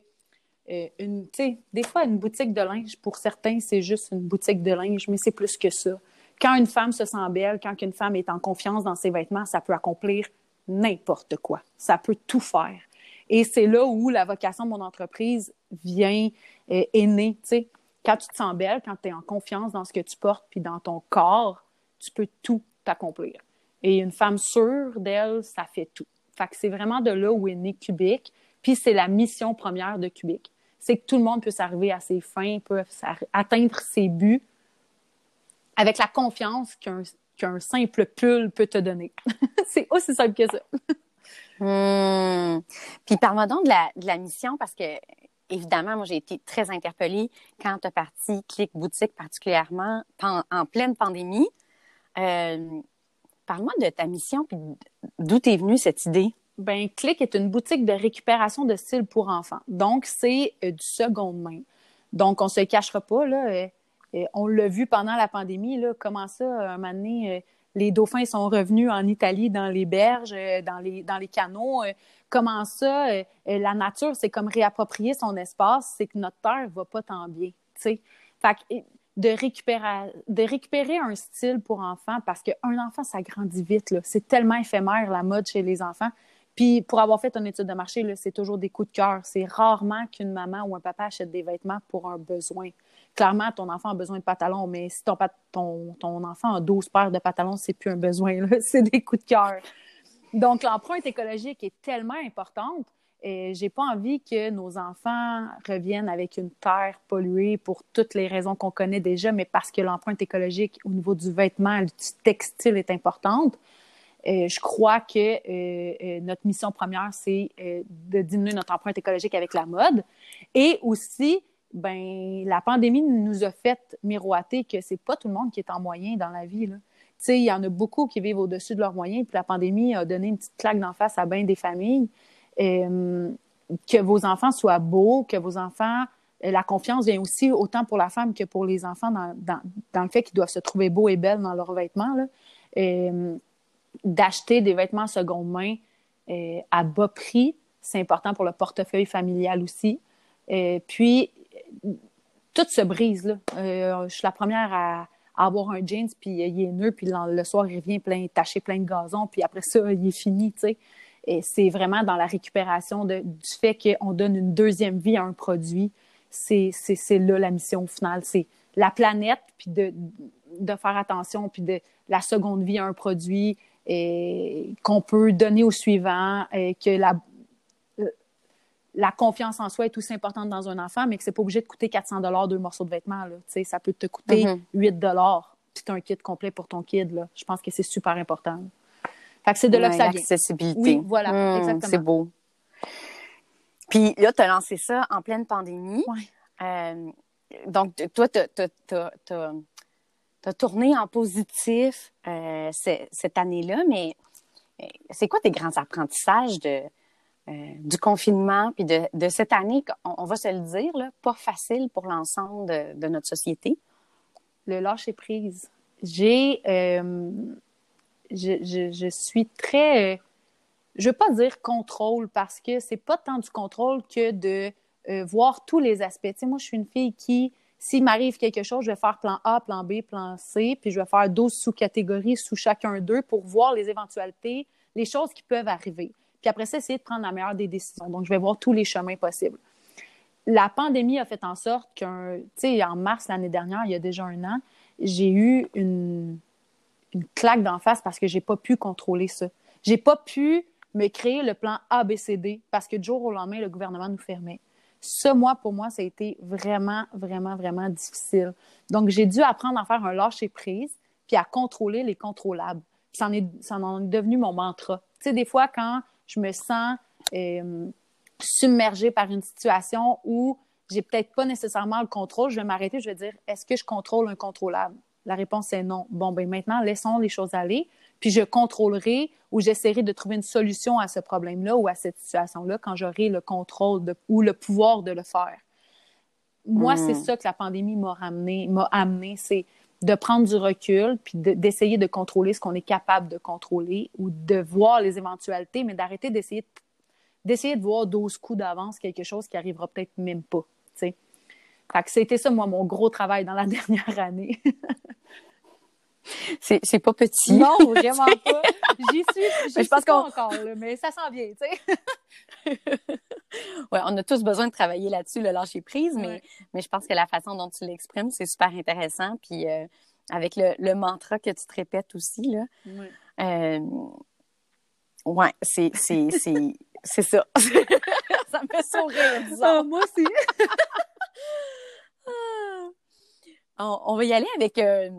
une, des fois, une boutique de linge, pour certains, c'est juste une boutique de linge, mais c'est plus que ça. Quand une femme se sent belle, quand une femme est en confiance dans ses vêtements, ça peut accomplir n'importe quoi. Ça peut tout faire. Et c'est là où la vocation de mon entreprise vient, euh, est née. Quand tu te sens belle, quand tu es en confiance dans ce que tu portes puis dans ton corps, tu peux tout accomplir. Et une femme sûre d'elle, ça fait tout. Fait que c'est vraiment de là où est né Cubic. Puis c'est la mission première de Cubic. C'est que tout le monde puisse arriver à ses fins, peut atteindre ses buts avec la confiance qu'un simple pull peut te donner. [laughs] c'est aussi simple que ça. Hmm. Puis parle-moi donc de la, mission parce que évidemment, moi, j'ai été très interpellée quand tu as parti Click Boutique, particulièrement en, pleine pandémie. Euh, parle-moi de ta mission, puis d'où t'es venue cette idée? Ben, Click est une boutique de récupération de style pour enfants. Donc, c'est euh, du seconde main. Donc, on se cachera pas, là. Euh, on l'a vu pendant la pandémie, là, comment ça, un moment donné, les dauphins sont revenus en Italie dans les berges, dans les, dans les canaux. Comment ça, la nature, c'est comme réapproprier son espace, c'est que notre terre va pas tant bien. Fait de récupérer, un style pour enfants, parce qu'un enfant, ça grandit vite. C'est tellement éphémère, la mode chez les enfants. Puis pour avoir fait une étude de marché, c'est toujours des coups de cœur. C'est rarement qu'une maman ou un papa achète des vêtements pour un besoin clairement, ton enfant a besoin de pantalons, mais si ton, ton, ton enfant a 12 paires de pantalons, c'est plus un besoin, [laughs] c'est des coups de cœur. Donc, l'empreinte écologique est tellement importante. J'ai pas envie que nos enfants reviennent avec une terre polluée pour toutes les raisons qu'on connaît déjà, mais parce que l'empreinte écologique au niveau du vêtement, du textile est importante. Et je crois que euh, euh, notre mission première, c'est euh, de diminuer notre empreinte écologique avec la mode et aussi ben la pandémie nous a fait miroiter que c'est pas tout le monde qui est en moyen dans la vie. Sais, il y en a beaucoup qui vivent au-dessus de leurs moyens, puis la pandémie a donné une petite claque d'en face à bien des familles. Euh, que vos enfants soient beaux, que vos enfants la confiance vient aussi autant pour la femme que pour les enfants dans, dans, le fait qu'ils doivent se trouver beaux et belles dans leurs vêtements. Euh, d'acheter des vêtements seconde main euh, à bas prix, c'est important pour le portefeuille familial aussi. puis, tout se brise. Là. Euh, je suis la première à, avoir un jeans, puis il est nœud, puis le, soir, il revient plein, taché plein de gazon, puis après ça, il est fini, tu sais. Et c'est vraiment dans la récupération de, du fait qu'on donne une deuxième vie à un produit. C'est, là la mission finale. C'est la planète, puis de, de faire attention, puis de la seconde vie à un produit qu'on peut donner au suivant, et que la, la confiance en soi est aussi importante dans un enfant, mais que c'est pas obligé de coûter 400 dollars deux morceaux de vêtements. Là. ça peut te coûter 8 mm-hmm. dollars, puis un kit complet pour ton kid. Là. Je pense que c'est super important. Fait que c'est de là que ça vient. L'accessibilité. Oui, voilà, mm, exactement. C'est beau. Puis là, tu as lancé ça en pleine pandémie. Oui. Euh, donc, toi, tu as, tourné en positif euh, cette année-là, mais euh, c'est quoi tes grands apprentissages de, euh, du confinement, puis de, de cette année, on, on, va se le dire, là, pas facile pour l'ensemble de, de, notre société. Le lâcher prise. J'ai, je, suis très, je veux pas dire contrôle parce que c'est pas tant du contrôle que de euh, voir tous les aspects. Moi, je suis une fille qui, s'il m'arrive quelque chose, je vais faire plan A, plan B, plan C, puis je vais faire 12 sous-catégories sous chacun d'eux pour voir les éventualités, les choses qui peuvent arriver. Puis après ça, essayer de prendre la meilleure des décisions. Donc, je vais voir tous les chemins possibles. La pandémie a fait en sorte qu'un, tu sais, en mars l'année dernière, il y a déjà un an, j'ai eu une, une claque d'en face parce que j'ai pas pu contrôler ça. J'ai pas pu me créer le plan ABCD parce que du jour au lendemain, le gouvernement nous fermait. Ce mois, pour moi, ça a été vraiment, vraiment, vraiment difficile. Donc, j'ai dû apprendre à faire un lâcher-prise puis à contrôler les contrôlables. ça en est, ça en est devenu mon mantra. Tu sais, des fois, quand je me sens euh, submergée par une situation où j'ai peut-être pas nécessairement le contrôle, je vais m'arrêter, je vais dire, est-ce que je contrôle un contrôlable? La réponse est non. Bon, ben maintenant, laissons les choses aller, puis je contrôlerai ou j'essaierai de trouver une solution à ce problème-là ou à cette situation-là quand j'aurai le contrôle de, ou le pouvoir de le faire. Moi, c'est hmm. ça que la pandémie m'a ramené, m'a amené, c'est de prendre du recul, puis d'essayer de, contrôler ce qu'on est capable de contrôler ou de voir les éventualités, mais d'arrêter d'essayer d'essayer de voir 12 coups d'avance quelque chose qui arrivera peut-être même pas. Fait que c'était ça, moi, mon gros travail dans la [laughs] dernière année. c'est pas petit. Non, [laughs] vraiment pas. J'y suis, j'y suis pas encore, mais ça sent bien, tu sais. [laughs] ouais, on a tous besoin de travailler là-dessus, le lâcher prise, mais, mais je pense que la façon dont tu l'exprimes, c'est super intéressant. Puis euh, avec le, le, mantra que tu te répètes aussi, là. Ouais, euh, ouais c'est, c'est, c'est, c'est ça. ça me fait sourire, disons. Ah, moi aussi. On, on, va y aller avec euh,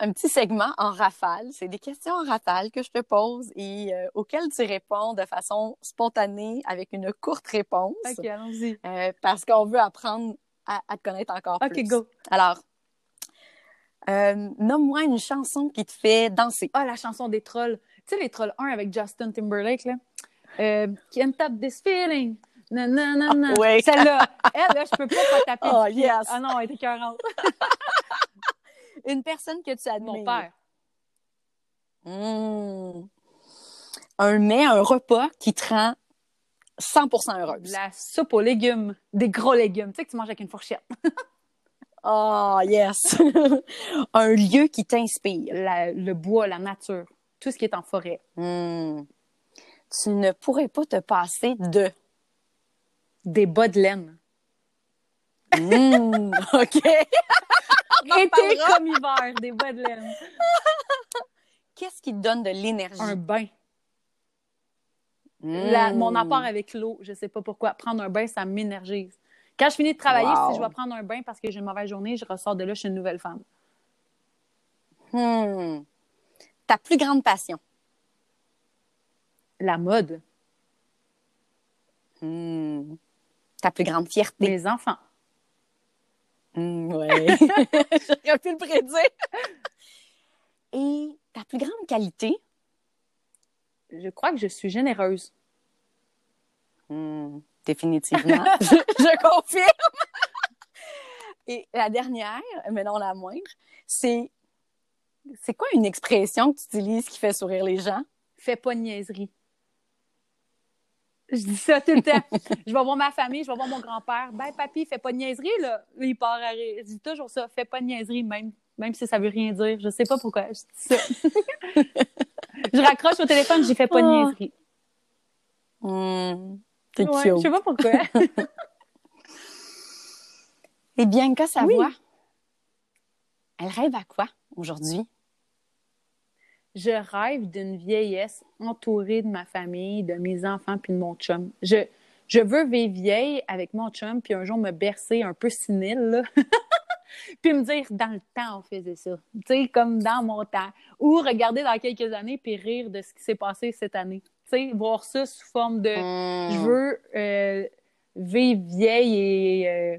un petit segment en rafale. C'est des questions en rafale que je te pose et euh, auxquelles tu réponds de façon spontanée avec une courte réponse. OK, allons-y. Euh, parce qu'on veut apprendre à, te connaître encore plus. OK, go. Alors, nomme-moi une chanson qui te fait danser. Ah, la chanson des trolls. Tu sais, les trolls 1 avec Justin Timberlake, là. Can't stop this feeling. Non, non, non, non. oui. Celle-là. Elle, là, je peux pas pas taper. [laughs] Oh, yes. Ah non, elle était 40. [laughs] Une personne que tu admires. Mon père. Mmh. Un mets, un repas qui te rend 100% heureuse. La soupe aux légumes, des gros légumes, tu sais que tu manges avec une fourchette. oh, [laughs] yes! un lieu qui t'inspire. le bois, la nature, tout ce qui est en forêt. Mmh. Tu ne pourrais pas te passer de... Des bas de laine. Mmh, [laughs] OK. Été comme hiver, des bas de laine. [laughs] Qu'est-ce qui te donne de l'énergie? Un bain. mon apport avec l'eau, je sais pas pourquoi. Prendre un bain, ça m'énergise. Quand je finis de travailler, si je vais prendre un bain parce que j'ai une mauvaise journée, je ressors de là, je suis une nouvelle femme. Hmm. Ta plus grande passion? La mode. Hmm. Ta plus grande fierté? Mes enfants. Mmh, ouais. [laughs] J'aurais pu le prédire. Et ta plus grande qualité? Je crois que je suis généreuse. Mmh, définitivement. [laughs] je, confirme. Et la dernière, mais non la moindre, c'est c'est quoi une expression que tu utilises qui fait sourire les gens? Fais pas de niaiserie. Je dis ça tout le temps. je vais voir ma famille, je vais voir mon grand-père. Ben, papy, fais pas de niaiserie, là. Il part à rire. Je dis toujours ça. Fais pas de niaiserie, même, même si ça veut rien dire. Je sais pas pourquoi. Je dis ça. [laughs] je raccroche au téléphone, j'y fais pas de ah. niaiserie. Mmh, T'es ouais, Je sais pas pourquoi. [laughs] Et bien que ça voit, elle rêve à quoi aujourd'hui? Je rêve d'une vieillesse entourée de ma famille, de mes enfants puis de mon chum. Je, je veux vivre vieille avec mon chum puis un jour me bercer un peu sénile, [laughs] puis me dire dans le temps on faisait ça, tu sais comme dans mon temps, ou regarder dans quelques années puis rire de ce qui s'est passé cette année, tu sais voir ça sous forme de je hmm. veux euh, vivre vieille et euh,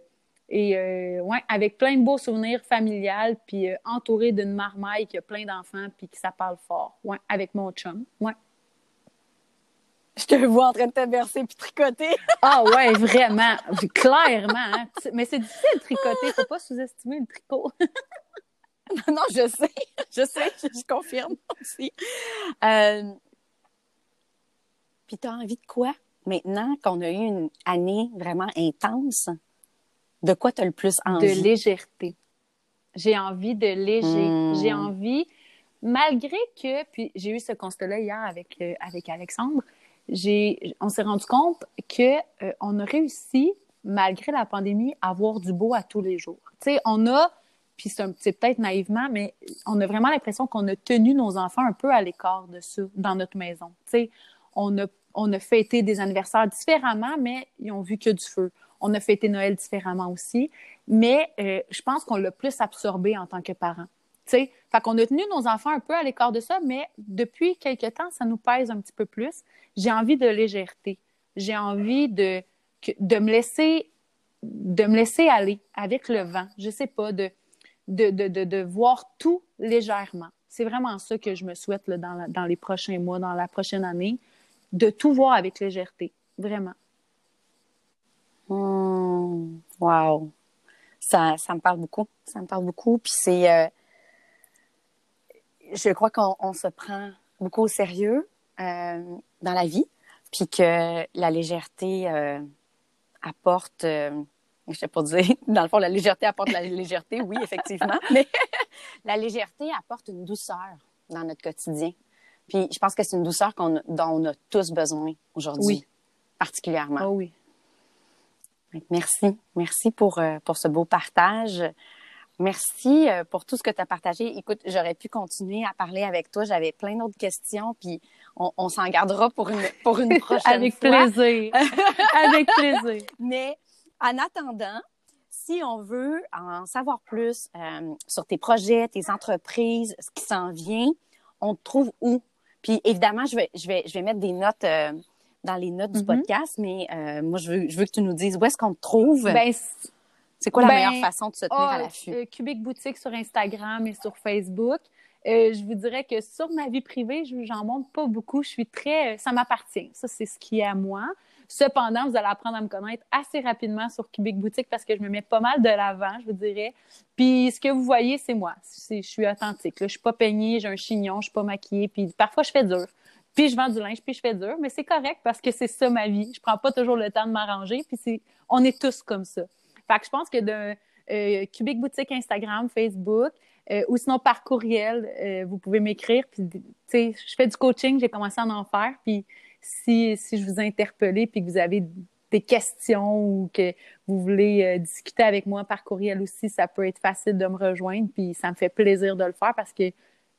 et euh, ouais, avec plein de beaux souvenirs familiales, puis euh, entouré d'une marmaille qui a plein d'enfants, puis qui ça parle fort. Ouais, avec mon chum. Ouais. Je te vois en train de te verser puis tricoter. [laughs] ah ouais, vraiment. Clairement. Hein. Mais c'est difficile de tricoter. Faut pas sous-estimer le tricot. [laughs] non, je sais, je sais, je, confirme aussi. Euh, puis tu as envie de quoi? Maintenant qu'on a eu une année vraiment intense, de quoi tu as le plus envie? De légèreté. J'ai envie de léger. Hmm. J'ai envie, malgré que, puis j'ai eu ce constat-là hier avec, euh, avec Alexandre, j'ai, on s'est rendu compte que euh, on a réussi, malgré la pandémie, à avoir du beau à tous les jours. Tu sais, on a, puis c'est, peut-être naïvement, mais on a vraiment l'impression qu'on a tenu nos enfants un peu à l'écart de ça dans notre maison. Tu sais, on a, on a fêté des anniversaires différemment, mais ils ont vu que du feu. On a fêté Noël différemment aussi, mais euh, je pense qu'on l'a plus absorbé en tant que parents. Fait qu'on a tenu nos enfants un peu à l'écart de ça, mais depuis quelques temps, ça nous pèse un petit peu plus. J'ai envie de légèreté. J'ai envie de, de, me laisser, de me laisser aller avec le vent. Je sais pas, de, de, de, de voir tout légèrement. C'est vraiment ça que je me souhaite dans, dans les prochains mois, dans la prochaine année, de tout voir avec légèreté. Vraiment. Mmh, wow. Ça, ça me parle beaucoup. Ça me parle beaucoup. Puis c'est. Euh, je crois qu'on se prend beaucoup au sérieux euh, dans la vie, puis que la légèreté euh, apporte, je sais pas dire, [laughs] dans le fond, la légèreté apporte la légèreté, oui, effectivement, [laughs] mais [laughs] la légèreté apporte une douceur dans notre quotidien. Puis je pense que c'est une douceur dont on a tous besoin aujourd'hui, oui. particulièrement. Oh oui. Merci, merci pour, pour ce beau partage. Merci euh, pour tout ce que tu as partagé. Écoute, j'aurais pu continuer à parler avec toi. J'avais plein d'autres questions, puis on, s'en gardera pour une, pour une [laughs] prochaine avec Plaisir. [laughs] avec plaisir. Mais en attendant, si on veut en savoir plus euh, sur tes projets, tes entreprises, ce qui s'en vient, on te trouve où? Puis évidemment, je vais, je vais, je vais mettre des notes euh, dans les notes du mm-hmm. podcast, mais moi, je veux, je veux que tu nous dises où est-ce qu'on te trouve. Ben, c'est quoi la ben, meilleure façon de se tenir à ah, l'affût? Euh, Cubic Boutique sur Instagram et sur Facebook. Euh, je vous dirais que sur ma vie privée, j'en montre pas beaucoup. Je suis très, ça m'appartient. Ça, c'est ce qui est à moi. Cependant, vous allez apprendre à me connaître assez rapidement sur Cubic Boutique parce que je me mets pas mal de l'avant, je vous dirais. Puis ce que vous voyez, c'est moi. Je suis authentique. Là. Je suis pas peignée, j'ai un chignon, je suis pas maquillée. Puis parfois, je fais dur. Puis je vends du linge, puis je fais dur. Mais c'est correct parce que c'est ça ma vie. Je prends pas toujours le temps de m'arranger. Puis c'est, on est tous comme ça. Fait que je pense que de euh, Cubic Boutique Instagram, Facebook, euh, ou sinon par courriel, euh, vous pouvez m'écrire. Puis, tu sais, je fais du coaching, j'ai commencé à en faire. Puis, si, si je vous ai interpellé puis que vous avez des questions ou que vous voulez discuter avec moi par courriel aussi, ça peut être facile de me rejoindre. Puis, ça me fait plaisir de le faire parce que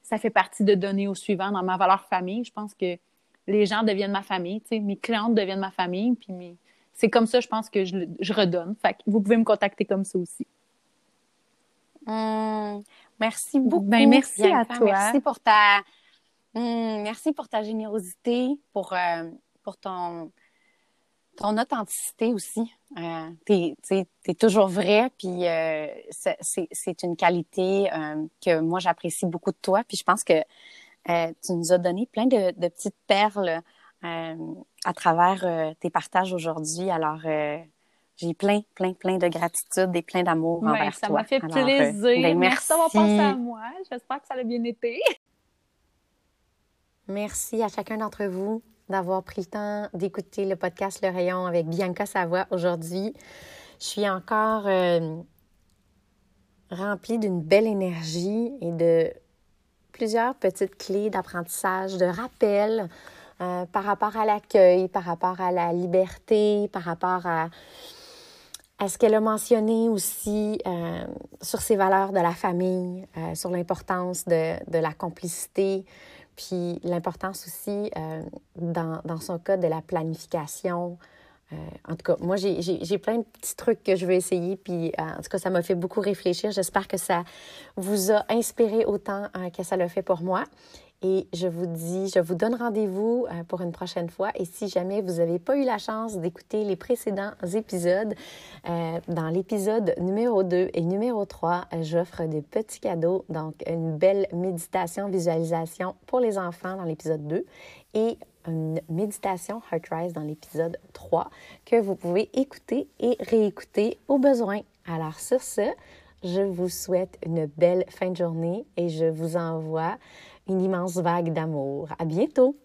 ça fait partie de donner au suivant dans ma valeur famille. Je pense que les gens deviennent ma famille, tu sais, mes clientes deviennent ma famille, puis mes, c'est comme ça, je pense que je, redonne. Fait vous pouvez me contacter comme ça aussi. Hum, merci beaucoup. Ben, merci à toi. Merci pour ta, hum, merci pour ta générosité, pour, euh, pour ton, ton authenticité aussi. Euh, tu es, toujours vrai, puis euh, c'est une qualité que moi j'apprécie beaucoup de toi. Puis je pense que tu nous as donné plein de, de petites perles euh, à travers euh, tes partages aujourd'hui. Alors, euh, j'ai plein, plein, plein de gratitude et plein d'amour envers toi. Ça m'a fait plaisir. Ben, merci d'avoir pensé à moi. J'espère que ça a bien été. Merci à chacun d'entre vous d'avoir pris le temps d'écouter le podcast Le Rayon avec Bianca Savoie aujourd'hui. Je suis encore remplie d'une belle énergie et de plusieurs petites clés d'apprentissage, de rappel euh, par rapport à l'accueil, par rapport à la liberté, par rapport à, ce qu'elle a mentionné aussi euh, sur ses valeurs de la famille, euh, sur l'importance de, de, la complicité, puis l'importance aussi, dans, dans, son cas, de la planification. en tout cas, moi, j'ai plein de petits trucs que je veux essayer, puis en tout cas, ça m'a fait beaucoup réfléchir. J'espère que ça vous a inspiré autant que ça l'a fait pour moi. Et je vous dis, je vous donne rendez-vous euh, pour une prochaine fois. Et si jamais vous n'avez pas eu la chance d'écouter les précédents épisodes, euh, dans l'épisode numéro 2 et numéro 3, j'offre des petits cadeaux. Donc, une belle méditation, visualisation pour les enfants dans l'épisode 2 et une méditation Heart Rise dans l'épisode 3 que vous pouvez écouter et réécouter au besoin. Alors, sur ce, je vous souhaite une belle fin de journée et je vous envoie une immense vague d'amour. À bientôt!